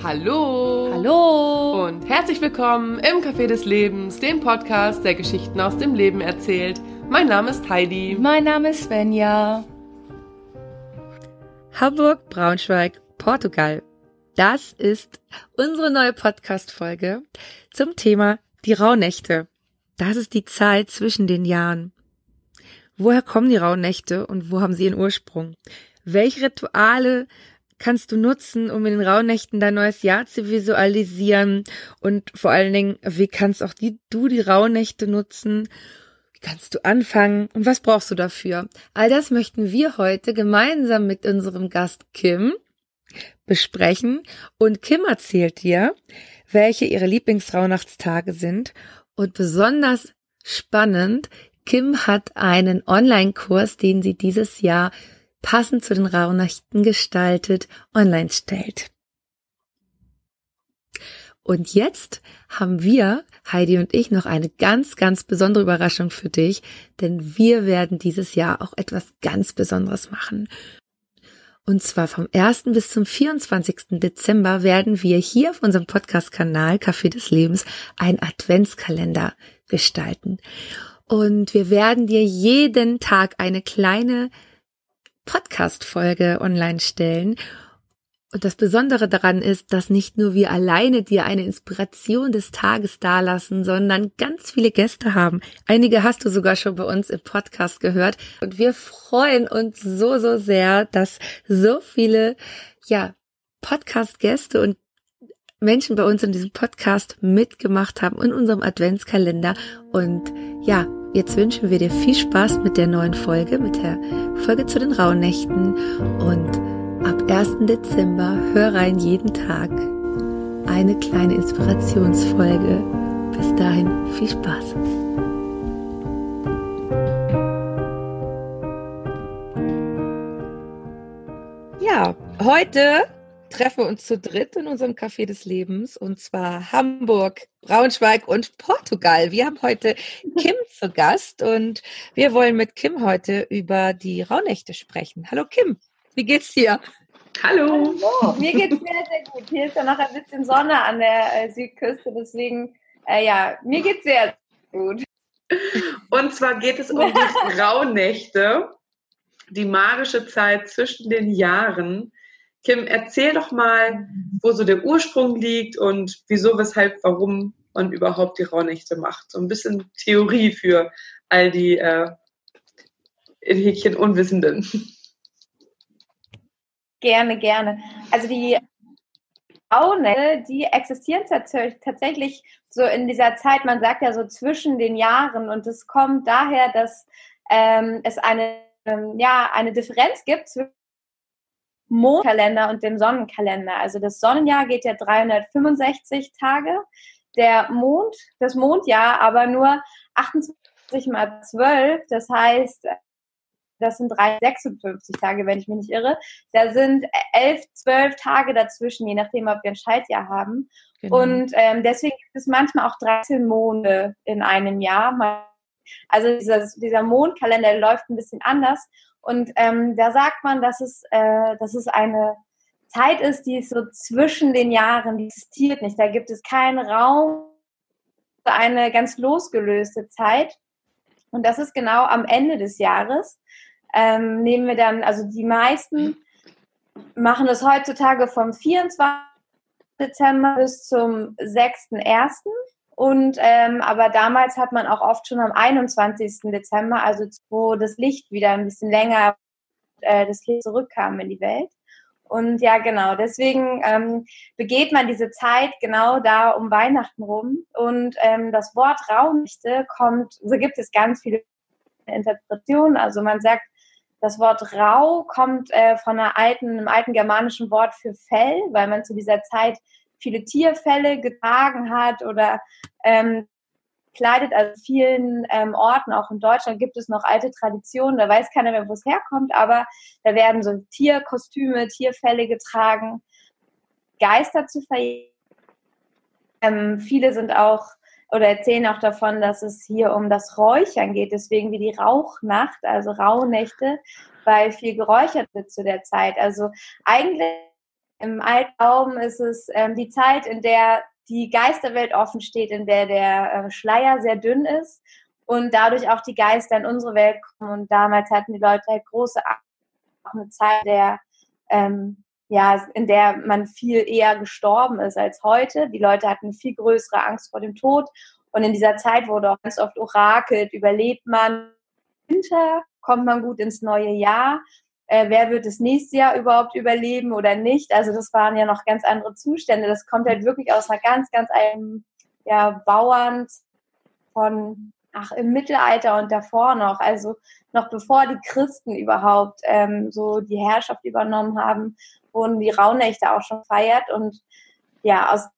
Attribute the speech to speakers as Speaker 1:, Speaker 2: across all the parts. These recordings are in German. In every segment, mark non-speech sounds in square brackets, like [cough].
Speaker 1: Hallo!
Speaker 2: Hallo!
Speaker 1: Und herzlich willkommen im Café des Lebens, dem Podcast, der Geschichten aus dem Leben erzählt. Mein Name ist Heidi.
Speaker 2: Mein Name ist Svenja. Hamburg, Braunschweig, Portugal. Das ist unsere neue Podcast-Folge zum Thema die Rauhnächte. Das ist die Zeit zwischen den Jahren. Woher kommen die Rauhnächte und wo haben sie ihren Ursprung? Welche Rituale kannst du nutzen, um in den Rauhnächten dein neues Jahr zu visualisieren? Und vor allen Dingen, wie kannst auch die, du die Rauhnächte nutzen? Wie kannst du anfangen? Und was brauchst du dafür? All das möchten wir heute gemeinsam mit unserem Gast Kim besprechen. Und Kim erzählt dir, welche ihre Lieblingsrauhnachtstage sind. Und besonders spannend, Kim hat einen Online-Kurs, den sie dieses Jahr passend zu den Rauhnächten gestaltet online stellt. Und jetzt haben wir, Heidi und ich, noch eine ganz, ganz besondere Überraschung für dich, denn wir werden dieses Jahr auch etwas ganz Besonderes machen. Und zwar vom 1. bis zum 24. Dezember werden wir hier auf unserem Podcast-Kanal Café des Lebens einen Adventskalender gestalten. Und wir werden dir jeden Tag eine kleine Podcast-Folge online stellen. Und das Besondere daran ist, dass nicht nur wir alleine dir eine Inspiration des Tages dalassen, sondern ganz viele Gäste haben. Einige hast du sogar schon bei uns im Podcast gehört. Und wir freuen uns so, so sehr, dass so viele, ja, Podcast-Gäste und Menschen bei uns in diesem Podcast mitgemacht haben in unserem Adventskalender. Und ja, Jetzt wünschen wir dir viel Spaß mit der neuen Folge, mit der Folge zu den Rauhnächten und ab 1. Dezember hör rein jeden Tag eine kleine Inspirationsfolge. Bis dahin viel Spaß. Ja, heute treffen wir uns zu dritt in unserem Café des Lebens und zwar Hamburg, Braunschweig und Portugal. Wir haben heute Kim [laughs] zu Gast und wir wollen mit Kim heute über die Rauhnächte sprechen. Hallo Kim, wie geht's dir?
Speaker 3: Hallo. Hallo. Mir geht's sehr, sehr gut. Hier ist ja noch ein bisschen Sonne an der äh, Südküste, deswegen, äh, ja, mir geht's sehr gut.
Speaker 4: Und zwar geht es um die [laughs] Rauhnächte, die magische Zeit zwischen den Jahren. Kim, erzähl doch mal, wo so der Ursprung liegt und wieso, weshalb, warum man überhaupt die Rauhnächte macht. So ein bisschen Theorie für all die äh, in Häkchen Unwissenden.
Speaker 3: Gerne, gerne. Also die Rauhnächte, die existieren tatsächlich so in dieser Zeit, man sagt ja so zwischen den Jahren und es kommt daher, dass ähm, es eine, ähm, ja, eine Differenz gibt zwischen Mondkalender und dem Sonnenkalender. Also das Sonnenjahr geht ja 365 Tage, der Mond, das Mondjahr aber nur 28 mal 12. Das heißt, das sind 356 Tage, wenn ich mich nicht irre. Da sind 11, 12 Tage dazwischen, je nachdem, ob wir ein Schaltjahr haben. Genau. Und ähm, deswegen gibt es manchmal auch 13 Monde in einem Jahr. Also dieser, dieser Mondkalender läuft ein bisschen anders. Und ähm, da sagt man, dass es, äh, dass es eine Zeit ist, die ist so zwischen den Jahren, die existiert nicht. Da gibt es keinen Raum für eine ganz losgelöste Zeit. Und das ist genau am Ende des Jahres. Ähm, nehmen wir dann, also die meisten machen es heutzutage vom 24. Dezember bis zum 6.1. Und ähm, aber damals hat man auch oft schon am 21. Dezember, also wo das Licht wieder ein bisschen länger, äh, das Licht zurückkam in die Welt. Und ja, genau, deswegen ähm, begeht man diese Zeit genau da um Weihnachten rum. Und ähm, das Wort Raunächte kommt, so gibt es ganz viele Interpretationen. Also man sagt, das Wort Rau kommt äh, von einer alten, einem alten germanischen Wort für Fell, weil man zu dieser Zeit viele Tierfälle getragen hat oder ähm, kleidet. Also vielen ähm, Orten, auch in Deutschland, gibt es noch alte Traditionen. Da weiß keiner mehr, wo es herkommt, aber da werden so Tierkostüme, Tierfälle getragen, Geister zu verehren. Ähm, viele sind auch oder erzählen auch davon, dass es hier um das Räuchern geht, deswegen wie die Rauchnacht, also Rauhnächte, weil viel geräuchert wird zu der Zeit. Also eigentlich Im Altraum ist es ähm, die Zeit, in der die Geisterwelt offen steht, in der der äh, Schleier sehr dünn ist und dadurch auch die Geister in unsere Welt kommen. Und damals hatten die Leute halt große Angst, auch eine Zeit der ähm, ja, in der man viel eher gestorben ist als heute. Die Leute hatten viel größere Angst vor dem Tod. Und in dieser Zeit wurde auch ganz oft orakelt, überlebt man Winter, kommt man gut ins neue Jahr, äh, wer wird das nächste Jahr überhaupt überleben oder nicht. Also das waren ja noch ganz andere Zustände. Das kommt halt wirklich aus einer ganz, ganz einem ja, Bauern von, ach, im Mittelalter und davor noch. Also noch bevor die Christen überhaupt ähm, so die Herrschaft übernommen haben, wurden die Rauhnächte auch schon feiert. Und ja, aus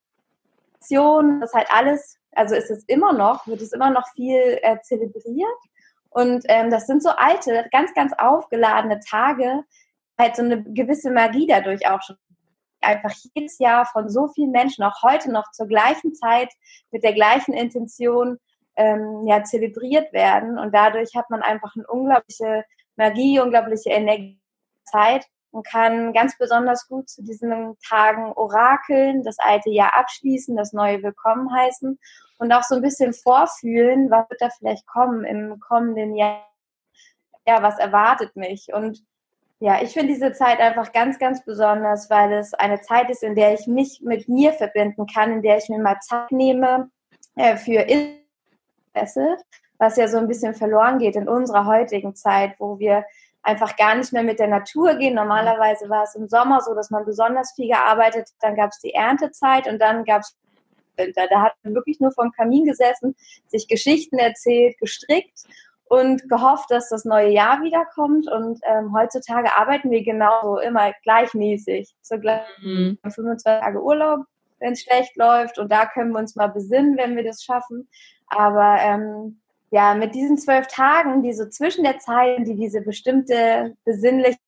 Speaker 3: das halt alles, also ist es immer noch, wird es immer noch viel äh, zelebriert. Und ähm, das sind so alte, ganz, ganz aufgeladene Tage, halt so eine gewisse Magie dadurch auch schon. Einfach jedes Jahr von so vielen Menschen, auch heute noch zur gleichen Zeit, mit der gleichen Intention, ähm, ja, zelebriert werden. Und dadurch hat man einfach eine unglaubliche Magie, unglaubliche Energie, Zeit und kann ganz besonders gut zu diesen Tagen orakeln, das alte Jahr abschließen, das neue willkommen heißen und auch so ein bisschen vorfühlen, was wird da vielleicht kommen im kommenden Jahr. Ja, was erwartet mich? Und ja, ich finde diese Zeit einfach ganz, ganz besonders, weil es eine Zeit ist, in der ich mich mit mir verbinden kann, in der ich mir mal Zeit nehme äh, für Interesse, was ja so ein bisschen verloren geht in unserer heutigen Zeit, wo wir einfach gar nicht mehr mit der Natur gehen. Normalerweise war es im Sommer so, dass man besonders viel gearbeitet hat. Dann gab es die Erntezeit und dann gab es Winter. Da hat man wirklich nur vom Kamin gesessen, sich Geschichten erzählt, gestrickt und gehofft, dass das neue Jahr wiederkommt. Und ähm, heutzutage arbeiten wir genauso immer gleichmäßig. So gleich mhm. 25 Tage Urlaub, wenn es schlecht läuft. Und da können wir uns mal besinnen, wenn wir das schaffen. Aber ähm, ja, mit diesen zwölf Tagen, die so zwischen der Zeit, die diese bestimmte Besinnlichkeit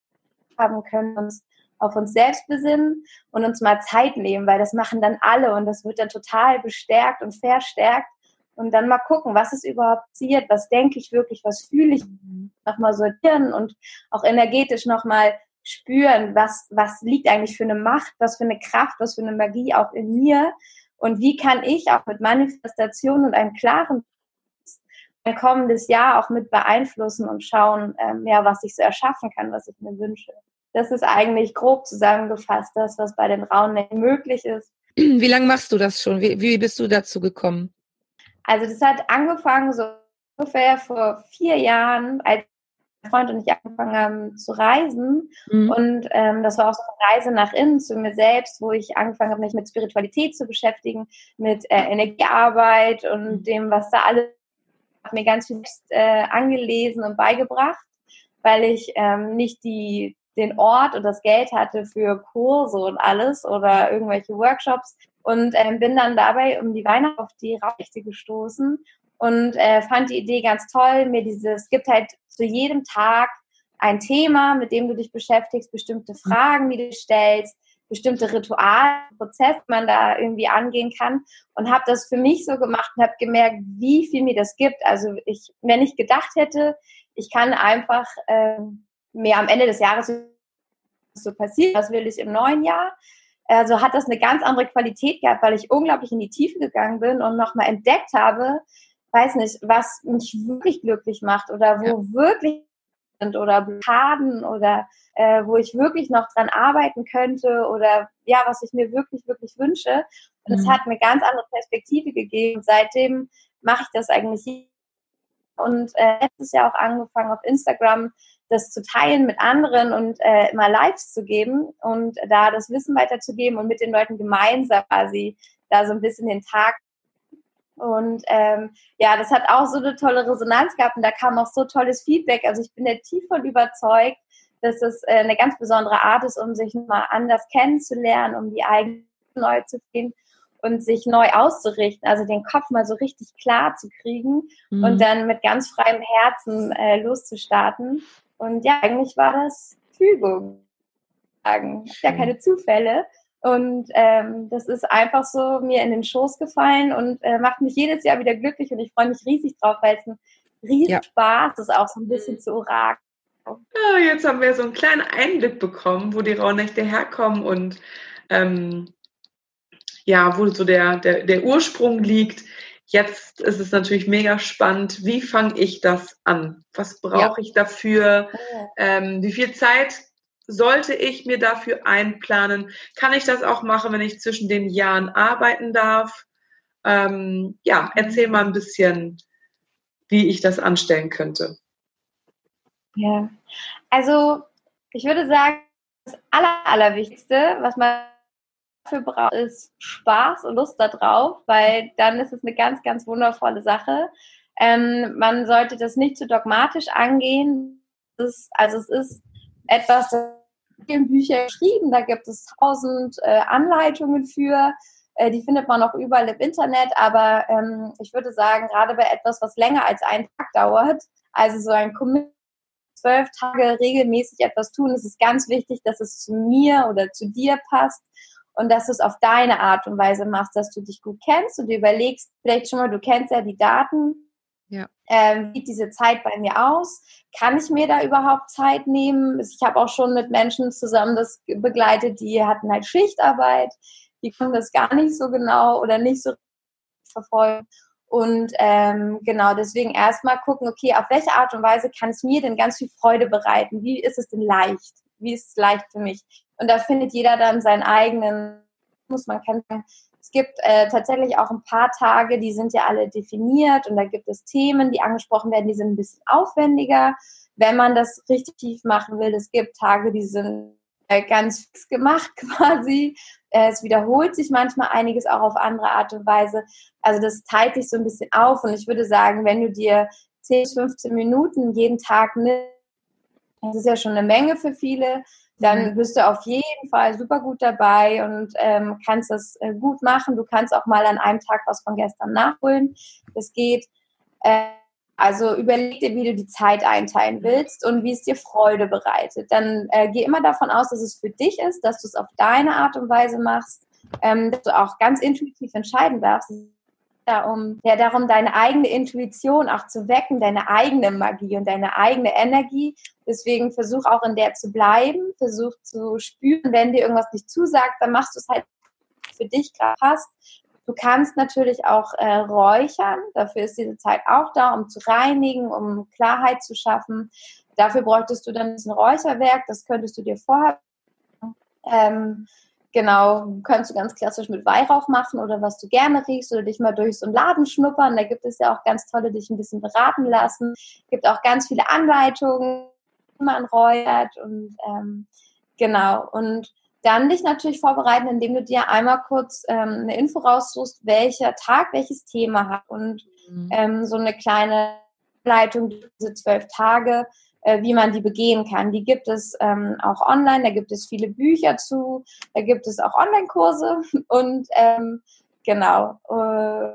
Speaker 3: haben können, uns auf uns selbst besinnen und uns mal Zeit nehmen, weil das machen dann alle und das wird dann total bestärkt und verstärkt. Und dann mal gucken, was ist überhaupt passiert, was denke ich wirklich, was fühle ich, nochmal sortieren und auch energetisch nochmal spüren, was, was liegt eigentlich für eine Macht, was für eine Kraft, was für eine Magie auch in mir? Und wie kann ich auch mit Manifestation und einem klaren ein kommendes Jahr auch mit beeinflussen und schauen, ähm, ja, was ich so erschaffen kann, was ich mir wünsche. Das ist eigentlich grob zusammengefasst, das, was bei den Rauhnächten möglich ist. [clears throat]
Speaker 5: Wie lange machst du das schon? Wie, wie bist du dazu gekommen?
Speaker 3: Also das hat angefangen so ungefähr vor vier Jahren, als mein Freund und ich angefangen haben zu reisen. Mhm. Und ähm, das war auch so eine Reise nach innen zu mir selbst, wo ich angefangen habe, mich mit Spiritualität zu beschäftigen, mit äh, Energiearbeit und mhm. dem, was da alles habe mir ganz viel äh, angelesen und beigebracht, weil ich ähm, nicht die, den Ort und das Geld hatte für Kurse und alles oder irgendwelche Workshops und ähm, bin dann dabei um die Weihnacht auf die Raurechte gestoßen und äh, fand die Idee ganz toll. Mir dieses, es gibt halt zu jedem Tag ein Thema, mit dem du dich beschäftigst, bestimmte Fragen, die du stellst, bestimmte Rituale, Prozesse man da irgendwie angehen kann und habe das für mich so gemacht und habe gemerkt, wie viel mir das gibt. Also ich, wenn ich gedacht hätte, ich kann einfach äh, mir am Ende des Jahres so passieren, was will ich im neuen Jahr, also hat das eine ganz andere Qualität gehabt, weil ich unglaublich in die Tiefe gegangen bin und nochmal entdeckt habe, weiß nicht, was mich wirklich glücklich macht oder wo ja. wirklich sind oder Blockaden oder äh, wo ich wirklich noch dran arbeiten könnte oder ja, was ich mir wirklich, wirklich wünsche. Und es mhm. hat eine ganz andere Perspektive gegeben. Seitdem mache ich das eigentlich und äh, letztes Jahr auch angefangen auf Instagram das zu teilen mit anderen und äh, immer Lives zu geben und da das Wissen weiterzugeben und mit den Leuten gemeinsam quasi da so ein bisschen den Tag und ähm, ja, das hat auch so eine tolle Resonanz gehabt und da kam auch so tolles Feedback. Also ich bin da tief von überzeugt, dass es äh, eine ganz besondere Art ist, um sich mal anders kennenzulernen, um die eigene neu zu gehen und sich neu auszurichten, also den Kopf mal so richtig klar zu kriegen mhm. und dann mit ganz freiem Herzen äh, loszustarten. Und ja, eigentlich war das Fügung. Ja, keine Zufälle. Und ähm, das ist einfach so mir in den Schoß gefallen und äh, macht mich jedes Jahr wieder glücklich und ich freue mich riesig drauf, weil es ein riesen ja. Spaß ist, auch so ein bisschen zu orakeln.
Speaker 4: Ja, jetzt haben wir so einen kleinen Einblick bekommen, wo die Rauhnächte herkommen und ähm, ja, wo so der, der, der Ursprung liegt. Jetzt ist es natürlich mega spannend. Wie fange ich das an? Was brauche ja. ich dafür? Ähm, wie viel Zeit sollte ich mir dafür einplanen? Kann ich das auch machen, wenn ich zwischen den Jahren arbeiten darf? Ähm, ja, erzähl mal ein bisschen, wie ich das anstellen könnte.
Speaker 3: Ja, also ich würde sagen, das Aller, Allerwichtigste, was man dafür braucht, ist Spaß und Lust darauf, weil dann ist es eine ganz, ganz wundervolle Sache. Ähm, man sollte das nicht zu dogmatisch angehen. Ist, also es ist etwas, das in Büchern geschrieben, da gibt es tausend äh, Anleitungen für. Äh, die findet man auch überall im Internet, aber ähm, ich würde sagen, gerade bei etwas, was länger als einen Tag dauert, also so ein Commitment zwölf Tage regelmäßig etwas tun, ist es ganz wichtig, dass es zu mir oder zu dir passt und dass du es auf deine Art und Weise machst, dass du dich gut kennst und du überlegst, vielleicht schon mal, du kennst ja die Daten, ja. Ähm, wie sieht diese Zeit bei mir aus? Kann ich mir da überhaupt Zeit nehmen? Ich habe auch schon mit Menschen zusammen das begleitet, die hatten halt Schichtarbeit, die konnten das gar nicht so genau oder nicht so verfolgen. Und ähm, genau, deswegen erstmal gucken, okay, auf welche Art und Weise kann es mir denn ganz viel Freude bereiten? Wie ist es denn leicht? Wie ist es leicht für mich? Und da findet jeder dann seinen eigenen, muss man kennen. Es gibt äh, tatsächlich auch ein paar Tage, die sind ja alle definiert und da gibt es Themen, die angesprochen werden, die sind ein bisschen aufwendiger, wenn man das richtig tief machen will. Es gibt Tage, die sind äh, ganz fix gemacht [laughs] quasi. Äh, es wiederholt sich manchmal einiges auch auf andere Art und Weise. Also das teilt sich so ein bisschen auf und ich würde sagen, wenn du dir 10 bis 15 Minuten jeden Tag nimmst, das ist ja schon eine Menge für viele, dann mhm. bist du auf jeden Fall super gut dabei und ähm, kannst das äh, gut machen. Du kannst auch mal an einem Tag was von gestern nachholen. Das geht. Äh, also überleg dir, wie du die Zeit einteilen willst und wie es dir Freude bereitet. Dann äh, geh immer davon aus, dass es für dich ist, dass du es auf deine Art und Weise machst, ähm, dass du auch ganz intuitiv entscheiden darfst. Darum, ja, darum, deine eigene Intuition auch zu wecken, deine eigene Magie und deine eigene Energie. Deswegen versuch auch in der zu bleiben, versuch zu spüren, wenn dir irgendwas nicht zusagt, dann machst du es halt für dich gerade passt. Du kannst natürlich auch äh, räuchern. Dafür ist diese Zeit auch da, um zu reinigen, um Klarheit zu schaffen. Dafür bräuchtest du dann ein Räucherwerk. Das könntest du dir vorher. Ähm, genau, kannst du ganz klassisch mit Weihrauch machen oder was du gerne riechst oder dich mal durch so einen Laden schnuppern. Da gibt es ja auch ganz tolle, dich ein bisschen beraten lassen. Gibt auch ganz viele Anleitungen, wie man räuchert und ähm, genau. Und dann dich natürlich vorbereiten, indem du dir einmal kurz ähm, eine Info raussuchst, welcher Tag welches Thema hat und mhm. ähm, so eine kleine Leitung, diese zwölf Tage, wie man die begehen kann. Die gibt es ähm, auch online, da gibt es viele Bücher zu, da gibt es auch Online-Kurse [laughs] und ähm, genau. Äh,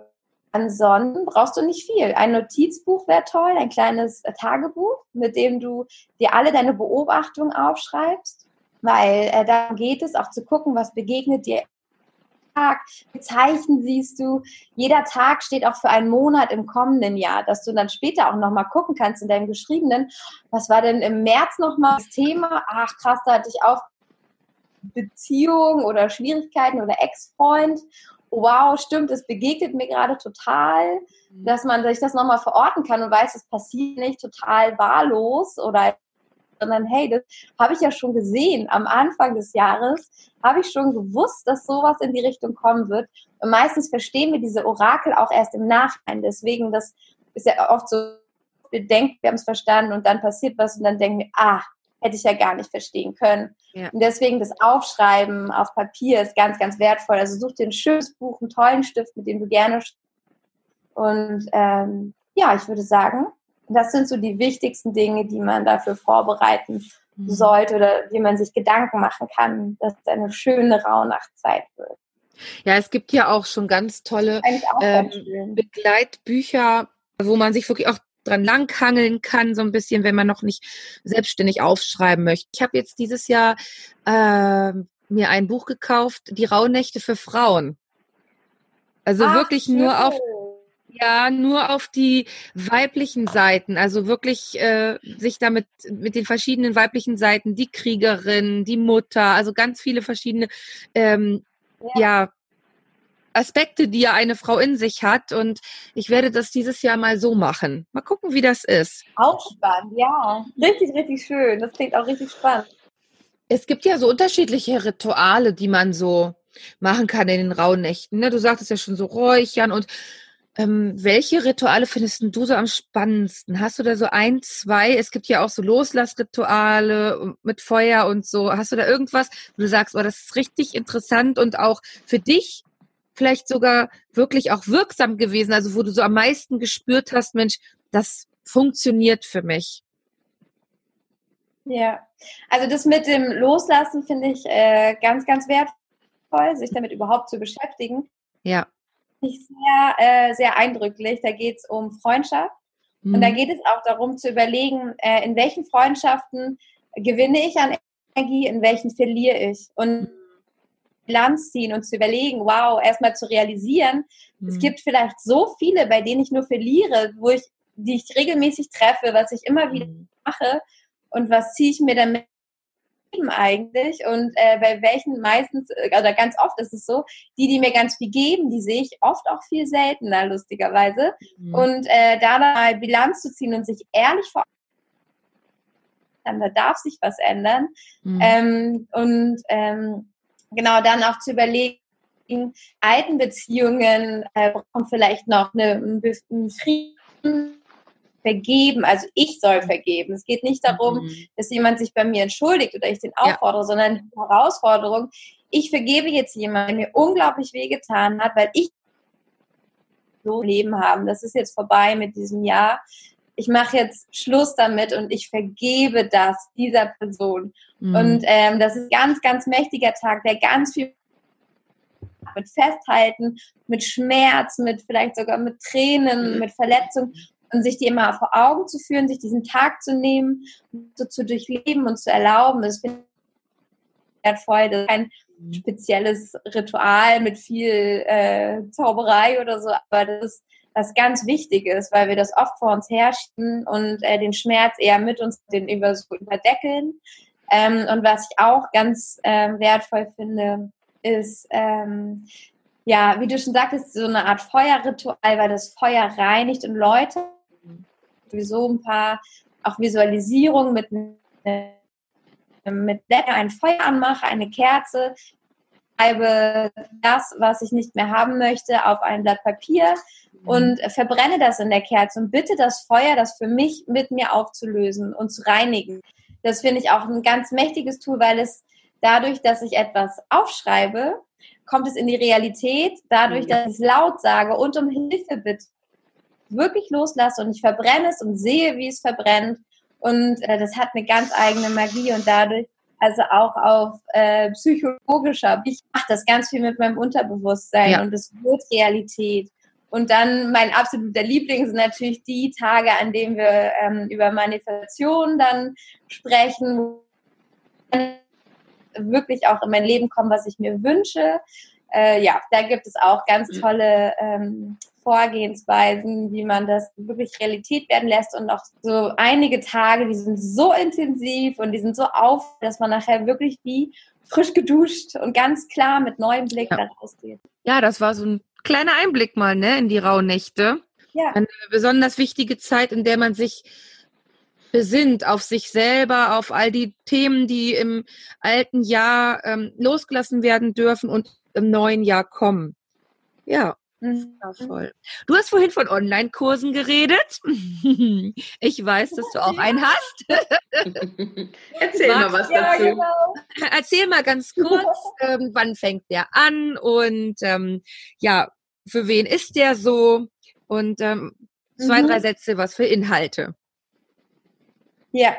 Speaker 3: ansonsten brauchst du nicht viel. Ein Notizbuch wäre toll, ein kleines Tagebuch, mit dem du dir alle deine Beobachtungen aufschreibst weil äh, da geht es auch zu gucken, was begegnet dir Tag, Zeichen siehst du. Jeder Tag steht auch für einen Monat im kommenden Jahr, dass du dann später auch nochmal gucken kannst in deinem Geschriebenen, was war denn im März nochmal das Thema? Ach krass, da hatte ich auch Beziehung oder Schwierigkeiten oder Ex-Freund. Wow, stimmt, es begegnet mir gerade total, mhm. dass man sich das nochmal verorten kann und weiß, es passiert nicht total wahllos oder sondern hey, das habe ich ja schon gesehen am Anfang des Jahres, habe ich schon gewusst, dass sowas in die Richtung kommen wird. Und meistens verstehen wir diese Orakel auch erst im Nachhinein. Deswegen, das ist ja oft so, wir denken, wir haben es verstanden und dann passiert was und dann denken wir, ah, hätte ich ja gar nicht verstehen können. Ja. Und deswegen das Aufschreiben auf Papier ist ganz, ganz wertvoll. Also such dir ein schönes Buch, einen tollen Stift, mit dem du gerne und ähm, ja, ich würde sagen, das sind so die wichtigsten Dinge, die man dafür vorbereiten mhm. sollte oder wie man sich Gedanken machen kann, dass es eine schöne Rauhnachtzeit wird.
Speaker 5: Ja, es gibt ja auch schon ganz tolle ähm, Begleitbücher, wo man sich wirklich auch dran langhangeln kann, so ein bisschen, wenn man noch nicht selbstständig aufschreiben möchte. Ich habe jetzt dieses Jahr äh, mir ein Buch gekauft, Die Rauhnächte für Frauen. Also Ach, wirklich schön. nur auf Ja, nur auf die weiblichen Seiten, also wirklich äh, sich damit mit den verschiedenen weiblichen Seiten, die Kriegerin, die Mutter, also ganz viele verschiedene ähm, ja. ja. Aspekte, die ja eine Frau in sich hat. Und ich werde das dieses Jahr mal so machen. Mal gucken, wie das ist.
Speaker 3: Auch spannend, ja. Richtig, richtig schön. Das klingt auch richtig spannend.
Speaker 5: Es gibt ja so unterschiedliche Rituale, die man so machen kann in den rauen Nächten. Ne? Du sagtest ja schon so Räuchern und ähm, welche Rituale findest du so am spannendsten? Hast du da so ein, zwei? Es gibt ja auch so Loslassrituale mit Feuer und so. Hast du da irgendwas, wo du sagst, oh, das ist richtig interessant und auch für dich vielleicht sogar wirklich auch wirksam gewesen? Also wo du so am meisten gespürt hast, Mensch, das funktioniert für mich.
Speaker 3: Ja, also das mit dem Loslassen finde ich äh, ganz, ganz wertvoll, sich damit überhaupt zu beschäftigen.
Speaker 5: Ja
Speaker 3: ich sehr, äh, sehr eindrücklich. Da geht es um Freundschaft. Mhm. Und da mhm. geht es auch darum zu überlegen, äh, in welchen Freundschaften gewinne ich an Energie, in welchen verliere ich. Und Bilanz ziehen und zu überlegen, wow, erstmal zu realisieren, mhm. es gibt vielleicht so viele, bei denen ich nur verliere, wo ich, die ich regelmäßig treffe, was ich immer wieder mhm. mache und was ziehe ich mir damit eigentlich und äh, bei welchen meistens äh, oder ganz oft ist es so, die, die mir ganz viel geben, die sehe ich oft auch viel seltener, lustigerweise. Mhm. Und äh, da mal Bilanz zu ziehen und sich ehrlich vor da darf sich was ändern. Mhm. Ähm, und ähm, genau dann auch zu überlegen, in alten Beziehungen äh, brauchen vielleicht noch eine, einen Frieden vergeben, also ich soll vergeben. Es geht nicht darum, mhm. dass jemand sich bei mir entschuldigt oder ich den auffordere, ja. sondern die Herausforderung, ich vergebe jetzt jemanden, der mir unglaublich wehgetan hat, weil ich so Leben haben. Das ist jetzt vorbei mit diesem Jahr. Ich mache jetzt Schluss damit und ich vergebe das dieser Person. Mhm. Und ähm, das ist ganz, ganz mächtiger Tag, der ganz viel mit Festhalten, mit Schmerz, mit vielleicht sogar mit Tränen, mhm. mit Verletzung und sich die immer vor Augen zu führen, sich diesen Tag zu nehmen, so zu durchleben und zu erlauben, das finde ich wertvoll. Das ist kein mhm. spezielles Ritual mit viel äh, Zauberei oder so, aber das ist was ganz Wichtiges, weil wir das oft vor uns herrschten und äh, den Schmerz eher mit uns den über, so überdeckeln. Ähm, und was ich auch ganz ähm, wertvoll finde, ist ähm, ja, wie du schon sagtest, so eine Art Feuerritual, weil das Feuer reinigt und läutet sowieso ein paar auch Visualisierungen mit, mit Lecker ein Feuer anmache, eine Kerze, schreibe das, was ich nicht mehr haben möchte, auf ein Blatt Papier mhm. und verbrenne das in der Kerze und bitte das Feuer, das für mich mit mir aufzulösen und zu reinigen. Das finde ich auch ein ganz mächtiges Tool, weil es dadurch, dass ich etwas aufschreibe, kommt es in die Realität, dadurch, dass ich es laut sage und um Hilfe bitte wirklich loslasse und ich verbrenne es und sehe, wie es verbrennt. Und äh, das hat eine ganz eigene Magie und dadurch, also auch auf äh, psychologischer, ich mache das ganz viel mit meinem Unterbewusstsein ja. und es wird Realität. Und dann mein absoluter Liebling sind natürlich die Tage, an denen wir ähm, über Manifestation dann sprechen, wirklich auch in mein Leben kommen, was ich mir wünsche. Äh, ja, da gibt es auch ganz mhm. tolle ähm, Vorgehensweisen, wie man das wirklich Realität werden lässt und auch so einige Tage, die sind so intensiv und die sind so auf, dass man nachher wirklich wie frisch geduscht und ganz klar mit neuem Blick ja. da rausgeht.
Speaker 5: Ja, das war so ein kleiner Einblick mal, ne, in die Rauhnächte. Ja. Eine besonders wichtige Zeit, in der man sich besinnt auf sich selber, auf all die Themen, die im alten Jahr ähm, losgelassen werden dürfen und im neuen Jahr kommen. Ja, Wundervoll. Du hast vorhin von Online-Kursen geredet. [laughs] Ich weiß, dass du auch einen hast. [laughs]
Speaker 4: Erzähl Magst, mal was dazu. Ja, genau.
Speaker 5: Erzähl mal ganz kurz, [laughs] ähm, wann fängt der an und ähm, ja, für wen ist der so? Und ähm, zwei, mhm. drei Sätze, was für Inhalte.
Speaker 3: Ja,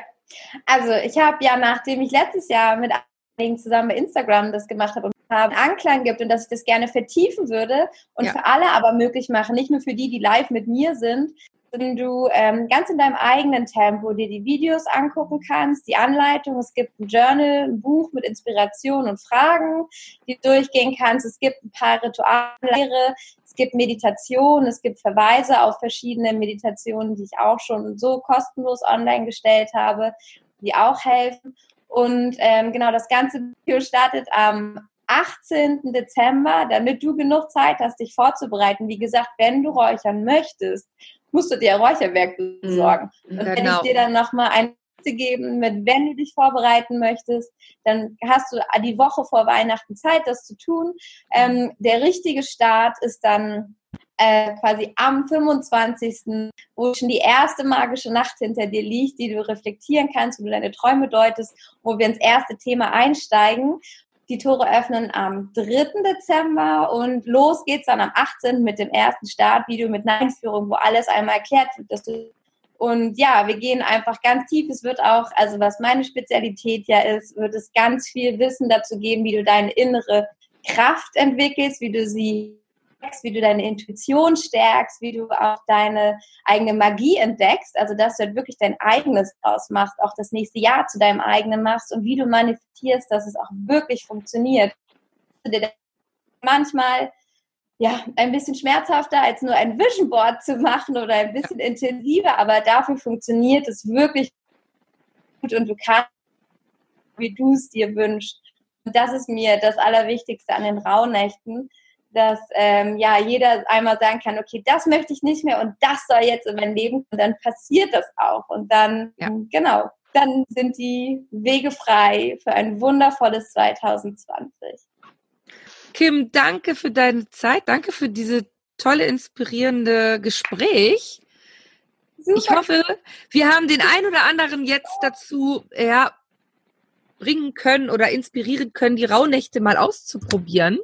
Speaker 3: also ich habe ja, nachdem ich letztes Jahr mit einigen zusammen bei Instagram das gemacht habe und haben, Anklang gibt und dass ich das gerne vertiefen würde und ja. für alle aber möglich machen, nicht nur für die, die live mit mir sind, wenn du ähm, ganz in deinem eigenen Tempo dir die Videos angucken kannst, die Anleitung. Es gibt ein Journal, ein Buch mit Inspiration und Fragen, die du durchgehen kannst. Es gibt ein paar Rituale, es gibt Meditation, es gibt Verweise auf verschiedene Meditationen, die ich auch schon so kostenlos online gestellt habe, die auch helfen. Und ähm, genau, das ganze Video startet am 18. Dezember, damit du genug Zeit hast, dich vorzubereiten. Wie gesagt, wenn du räuchern möchtest, musst du dir Räucherwerk besorgen. Mhm. Und wenn ich genau. dir dann nochmal ein geben mit, wenn du dich vorbereiten möchtest, dann hast du die Woche vor Weihnachten Zeit, das zu tun. Ähm, der richtige Start ist dann äh, quasi am 25., wo schon die erste magische Nacht hinter dir liegt, die du reflektieren kannst, wo du deine Träume deutest, wo wir ins erste Thema einsteigen. Die Tore öffnen am 3. Dezember und los geht's dann am 18. mit dem ersten Startvideo mit Einführung, wo alles einmal erklärt wird, und ja, wir gehen einfach ganz tief. Es wird auch, also was meine Spezialität ja ist, wird es ganz viel Wissen dazu geben, wie du deine innere Kraft entwickelst, wie du sie wie du deine Intuition stärkst, wie du auch deine eigene Magie entdeckst, also dass du halt wirklich dein eigenes draus machst, auch das nächste Jahr zu deinem eigenen machst und wie du manifestierst, dass es auch wirklich funktioniert. Manchmal ja, ein bisschen schmerzhafter als nur ein Vision Board zu machen oder ein bisschen intensiver, aber dafür funktioniert es wirklich gut und du kannst, wie du es dir wünschst. Und das ist mir das Allerwichtigste an den Rauhnächten, dass ähm, ja jeder einmal sagen kann, okay, das möchte ich nicht mehr und das soll jetzt in mein Leben und dann passiert das auch und dann ja. genau, dann sind die Wege frei für ein wundervolles 2020.
Speaker 5: Kim, danke für deine Zeit, danke für diese tolle inspirierende Gespräch. Super. Ich hoffe, wir haben den einen oder anderen jetzt dazu ja, bringen können oder inspirieren können, die Rauhnächte mal auszuprobieren.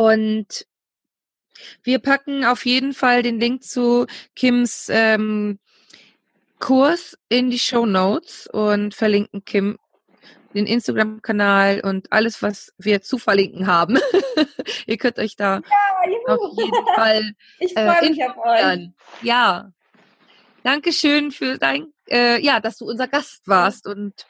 Speaker 5: Und wir packen auf jeden Fall den Link zu Kims ähm, Kurs in die Show Notes und verlinken Kim den Instagram-Kanal und alles, was wir zu verlinken haben. [laughs] Ihr könnt euch da ja, auf jeden Fall. [laughs]
Speaker 3: ich freue äh, mich auf euch.
Speaker 5: Ja. Dankeschön für dein, äh, ja, dass du unser Gast warst und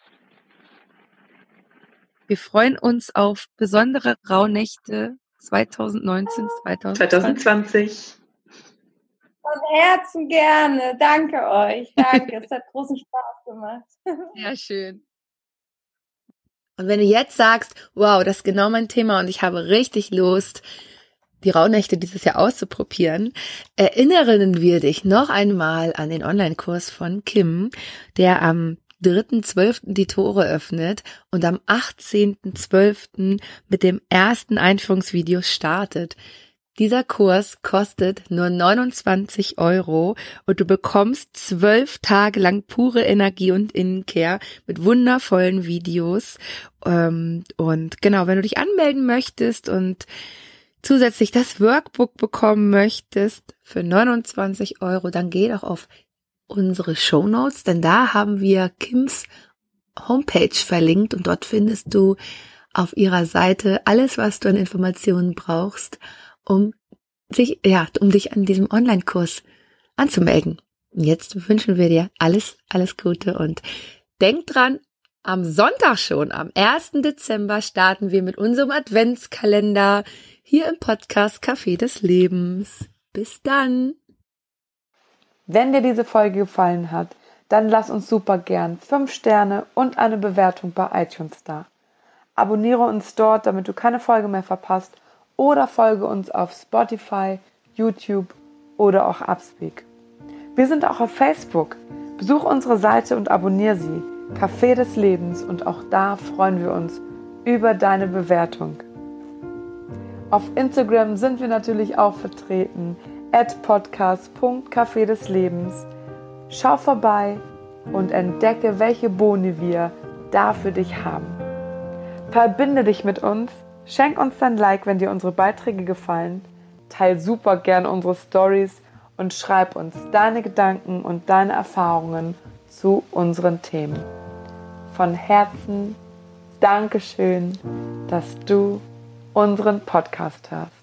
Speaker 5: wir freuen uns auf besondere Rauhnächte 2019, 2020. 2020.
Speaker 3: Von Herzen gerne. Danke euch. Danke. es hat großen Spaß gemacht. [laughs]
Speaker 5: Sehr schön. Und wenn du jetzt sagst, wow, das ist genau mein Thema und ich habe richtig Lust, die Rauhnächte dieses Jahr auszuprobieren, erinnern wir dich noch einmal an den Online-Kurs von Kim, der am 3.12. die Tore öffnet und am 18.12. mit dem ersten Einführungsvideo startet. Dieser Kurs kostet nur 29 Euro und du bekommst zwölf Tage lang pure Energie und Innenkehr mit wundervollen Videos. Ähm, und genau, wenn du dich anmelden möchtest und zusätzlich das Workbook bekommen möchtest für 29 Euro, dann geh doch auf unsere Show Notes, denn da haben wir Kims Homepage verlinkt und dort findest du auf ihrer Seite alles, was du an Informationen brauchst, um sich, ja, um dich an diesem Online-Kurs anzumelden. Jetzt wünschen wir dir alles, alles Gute und denk dran, am Sonntag schon, am 1. Dezember starten wir mit unserem Adventskalender hier im Podcast Café des Lebens. Bis dann!
Speaker 6: Wenn dir diese Folge gefallen hat, dann lass uns super gern 5 Sterne und eine Bewertung bei iTunes da. Abonniere uns dort, damit du keine Folge mehr verpasst oder folge uns auf Spotify, YouTube oder auch Upspeak. Wir sind auch auf Facebook. Besuch unsere Seite und abonniere sie. Café des Lebens und auch da freuen wir uns über deine Bewertung. Auf Instagram sind wir natürlich auch vertreten at podcast.café des Lebens. Schau vorbei und entdecke, welche Boni wir da für dich haben. Verbinde dich mit uns, schenk uns dein Like, wenn dir unsere Beiträge gefallen, teil super gern unsere Stories und schreib uns deine Gedanken und deine Erfahrungen zu unseren Themen. Von Herzen Dankeschön, dass du unseren Podcast hörst.